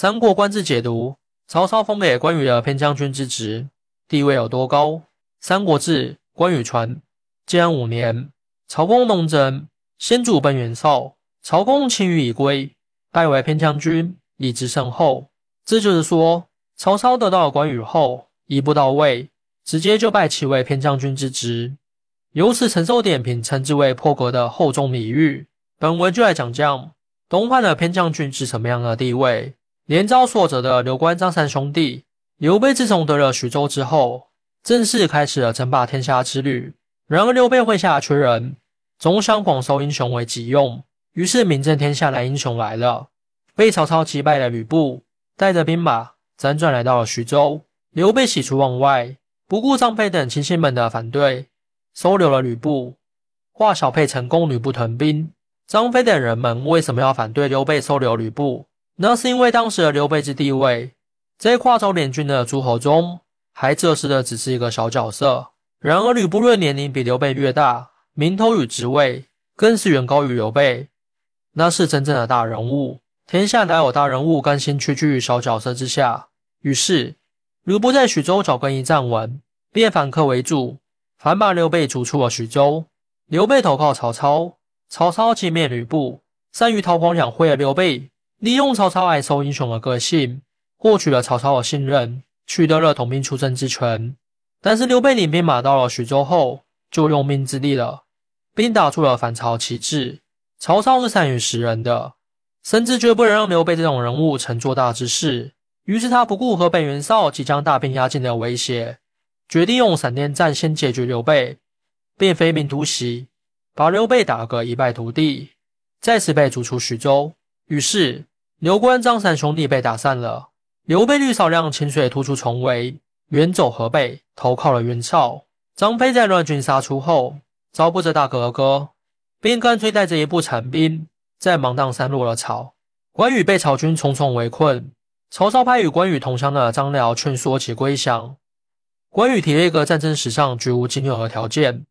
三国官制解读：曹操封给关羽的偏将军之职，地位有多高？三国志，关羽传：建安五年，曹公东征，先主奔袁绍，曹公擒羽以归，拜为偏将军，以职甚厚。这就是说，曹操得到了关羽后，一步到位，直接就拜其为偏将军之职。由此，陈寿点评称之为破格的厚重礼遇。本文就来讲讲东汉的偏将军是什么样的地位。连招所者的刘关张三兄弟，刘备自从得了徐州之后，正式开始了争霸天下之旅。然而刘备麾下缺人，总想广收英雄为己用，于是名震天下的英雄来了。被曹操击败的吕布，带着兵马辗转来到了徐州。刘备喜出望外，不顾张飞等亲信们的反对，收留了吕布。华小沛成功，吕布屯兵。张飞等人们为什么要反对刘备收留吕布？那是因为当时的刘备之地位，在跨州联军的诸侯中，还这是的只是一个小角色。然而吕布论年龄比刘备略大，名头与职位更是远高于刘备，那是真正的大人物。天下哪有大人物甘心屈居于小角色之下？于是吕布在徐州找更一站稳，便反客为主，反把刘备逐出了徐州。刘备投靠曹操，曹操歼灭吕布，善于韬光养晦的刘备。利用曹操爱收英雄的个性，获取了曹操的信任，取得了统兵出征之权。但是刘备领兵马到了徐州后，就用命之力了，并打出了反曹旗帜。曹操是善于识人的，甚至绝不能让刘备这种人物成做大之事。于是他不顾河北袁绍即将大兵压境的威胁，决定用闪电战先解决刘备，并飞兵突袭，把刘备打个一败涂地，再次被逐出徐州。于是。刘关张三兄弟被打散了，刘备率少量清水突出重围，远走河北，投靠了袁绍。张飞在乱军杀出后，招不着大哥哥，便干脆带着一部残兵，在芒砀山落了草。关羽被曹军重重围困，曹操派与关羽同乡的张辽劝说其归降。关羽提了一个战争史上绝无仅有的条件：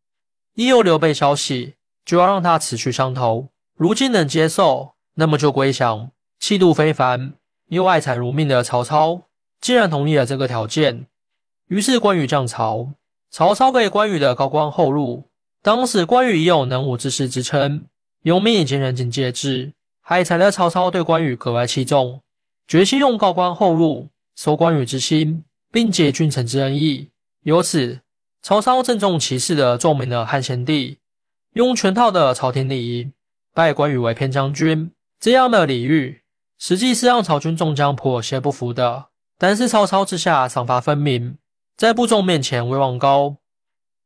一有刘备消息，就要让他此去伤头。如今能接受，那么就归降。气度非凡又爱财如命的曹操，竟然同意了这个条件。于是关羽降曹，曹操给关羽的高官厚禄。当时关羽已有能武之士之称，有名已经人尽皆知。爱财的曹操对关羽格外器重，决心用高官厚禄收关羽之心，并结君臣之恩义。由此，曹操郑重其事的奏明了汉献帝，用全套的朝廷礼仪拜关羽为偏将军。这样的礼遇。实际是让曹军众将颇有些不服的，但是曹操之下赏罚分明，在部众面前威望高，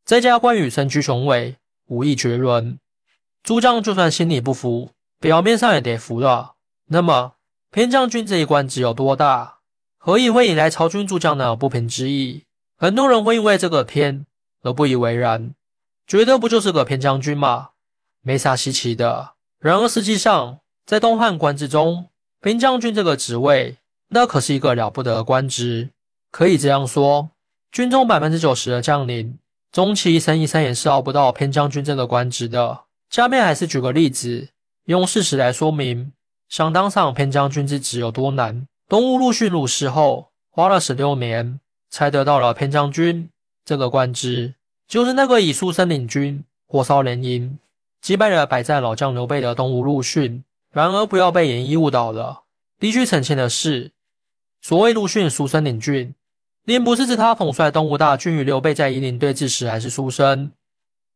再加关羽身居雄伟，武艺绝伦，诸将就算心里不服，表面上也得服了。那么偏将军这一官职有多大？何以会引来曹军诸将的不平之意？很多人会因为这个偏而不以为然，觉得不就是个偏将军吗？没啥稀奇的。然而实际上，在东汉官制中，偏将军这个职位，那可是一个了不得的官职。可以这样说，军中百分之九十的将领，终其一生一生也是熬不到偏将军这个官职的。下面还是举个例子，用事实来说明想当上偏将军之职有多难。东吴陆逊入世后，花了十六年才得到了偏将军这个官职，就是那个以书生领军，火烧连营，击败了百战老将刘备的东吴陆逊。然而，不要被演绎误导了。必须澄清的是，所谓陆逊书生领军，并不是指他统帅东吴大军与刘备在夷陵对峙时还是书生，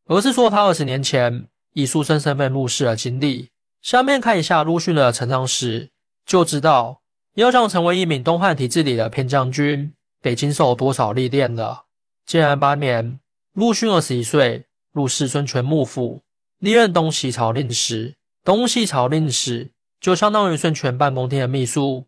而是说他二十年前以书生身份入仕的经历。下面看一下陆逊的成长史，就知道要想成为一名东汉体制里的偏将军，得经受多少历练了。建安八年，陆逊二十一岁，入仕孙权幕府，历任东西朝令史。东西朝令史就相当于孙权半蒙天的秘书，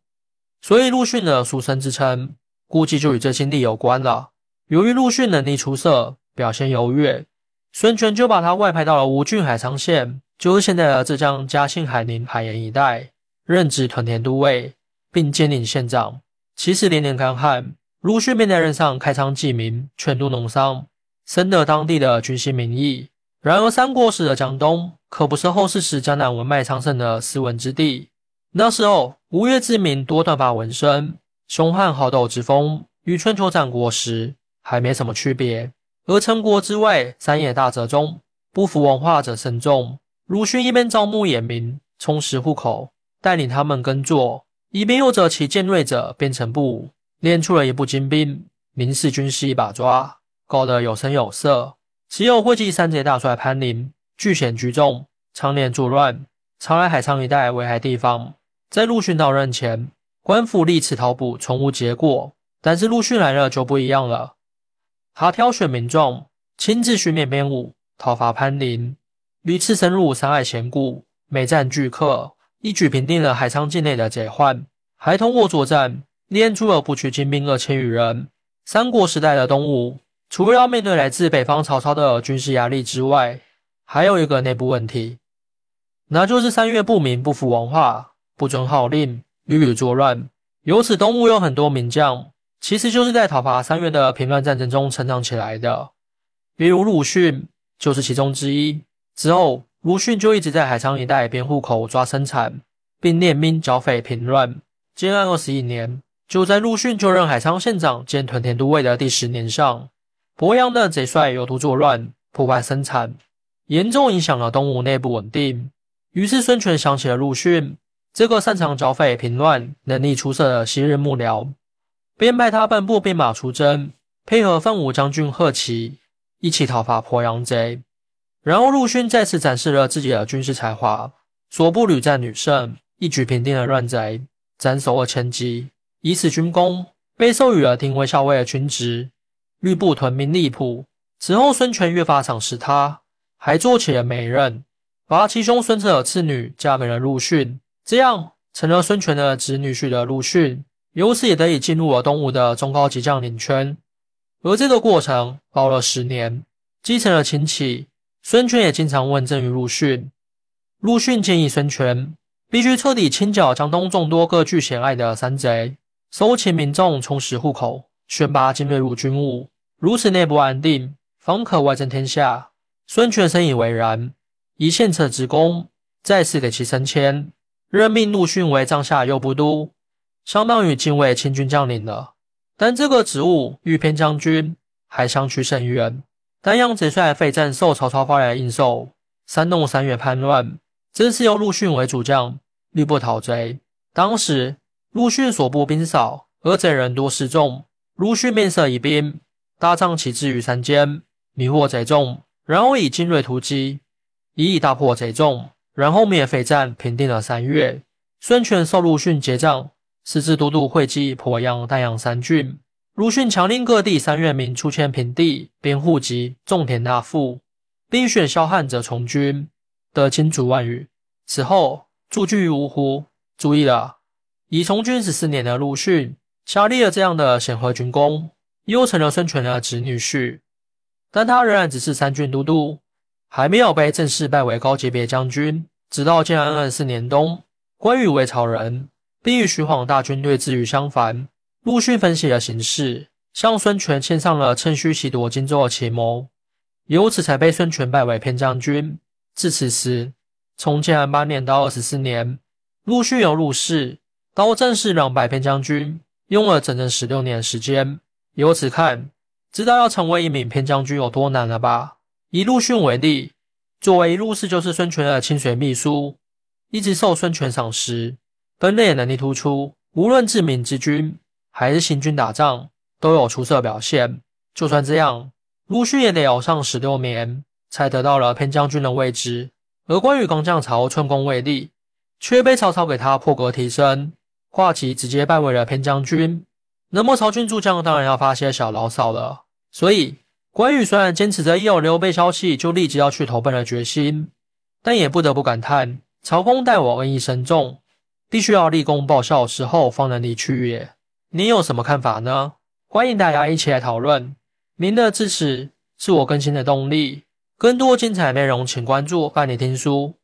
所以陆逊的书生之称，估计就与这经历有关了。由于陆逊能力出色，表现优越，孙权就把他外派到了吴郡海沧县，就是现在的浙江嘉兴海宁海盐一带，任职屯田都尉，并兼领县长。其实连年干旱，陆逊便在任上开仓济民，劝度农商，深得当地的军心民意。然而三国时的江东。可不是后世时江南文脉昌盛的斯文之地。那时候，吴越之民多短发纹身，凶悍好斗之风，与春秋战国时还没什么区别。而陈国之外，三野大泽中，不服文化者甚众。鲁迅一边招募野民，充实户口，带领他们耕作，一边又择其尖锐者编成部，练出了一部精兵，名士军师一把抓，搞得有声有色。其有会稽三杰大帅潘林，据险居众，常年作乱，常来海沧一带危害地方。在陆逊到任前，官府历次讨捕，从无结果。但是陆逊来了就不一样了，他挑选民众，亲自训练编舞，讨伐潘林，屡次深入山海险谷，每战俱克，一举平定了海沧境内的贼患，还通过作战练出了不屈精兵二千余人。三国时代的东吴。除了要面对来自北方曹操的军事压力之外，还有一个内部问题，那就是三月不明不服王化，不遵号令，屡屡作乱。由此，东吴有很多名将，其实就是在讨伐三月的平乱战争中成长起来的。比如鲁迅就是其中之一。之后，鲁迅就一直在海沧一带编户口、抓生产，并练兵剿匪平乱。建安二十一年，就在鲁迅就任海沧县长兼屯田都尉的第十年上。鄱阳的贼帅有图作乱，破坏生产，严重影响了东吴内部稳定。于是孙权想起了陆逊这个擅长剿匪平乱、能力出色的昔日幕僚，便派他半部兵马出征，配合范武将军贺齐一起讨伐鄱阳贼。然后陆逊再次展示了自己的军事才华，所部屡战屡胜，一举平定了乱贼，斩首二千骑，以此军功，被授予了廷尉校尉的军职。吕布屯兵利浦，此后孙权越发赏识他，还做起了媒人，把其兄孙策的次女嫁给了陆逊，这样成了孙权的侄女婿的陆逊，由此也得以进入了东吴的中高级将领圈。而这个过程熬了十年，继承了亲戚，孙权也经常问政于陆逊。陆逊建议孙权必须彻底清剿江东众多各具险隘的山贼，收钱民众，充实户口。选拔精锐入军务，如此内部安定，方可外征天下。孙权深以为然，以献策之功，再次给其升迁，任命陆逊为帐下右部都，相当于近卫亲军将领了。但这个职务与偏将军还相去甚远。丹阳贼帅费正受曹操发来应授，煽动三月叛乱，正是由陆逊为主将，率部讨贼。当时陆逊所部兵少，而贼人多势众。陆逊面色疑兵，大帐起至于山间，迷惑贼众，然后以精锐突击，一一大破贼众，然后灭匪战，平定了三月。孙权受陆逊结账，私自都督会稽、鄱阳、丹阳三郡。陆逊强令各地三月民出迁平地，编户籍，种田纳赋，并选萧汉者从军，得金主万余。此后驻军于芜湖。注意了，已从军十四年的陆逊。下立了这样的显赫军功，又成了孙权的侄女婿，但他仍然只是三郡都督，还没有被正式拜为高级别将军。直到建安二十四年冬，关羽为曹仁，并与徐晃大军对峙于襄樊。陆逊分析了形势，向孙权献上了趁虚袭夺荆州的奇谋，由此才被孙权拜为偏将军。至此时，从建安八年到二十四年，陆逊由陆氏到正式两百偏将军。用了整整十六年时间，由此看，知道要成为一名偏将军有多难了吧？以陆逊为例，作为一陆氏就是孙权的亲随秘书，一直受孙权赏识，分类能力突出，无论治民之军还是行军打仗，都有出色表现。就算这样，陆逊也得熬上十六年，才得到了偏将军的位置。而关羽刚降曹，寸功未立，却被曹操给他破格提升。华旗直接拜为了偏将军，那么曹军诸将当然要发些小牢骚了。所以关羽虽然坚持着一有刘备消息就立即要去投奔的决心，但也不得不感叹：曹公待我恩义深重，必须要立功报效之后方能离去也。你有什么看法呢？欢迎大家一起来讨论。您的支持是我更新的动力。更多精彩内容，请关注伴你听书。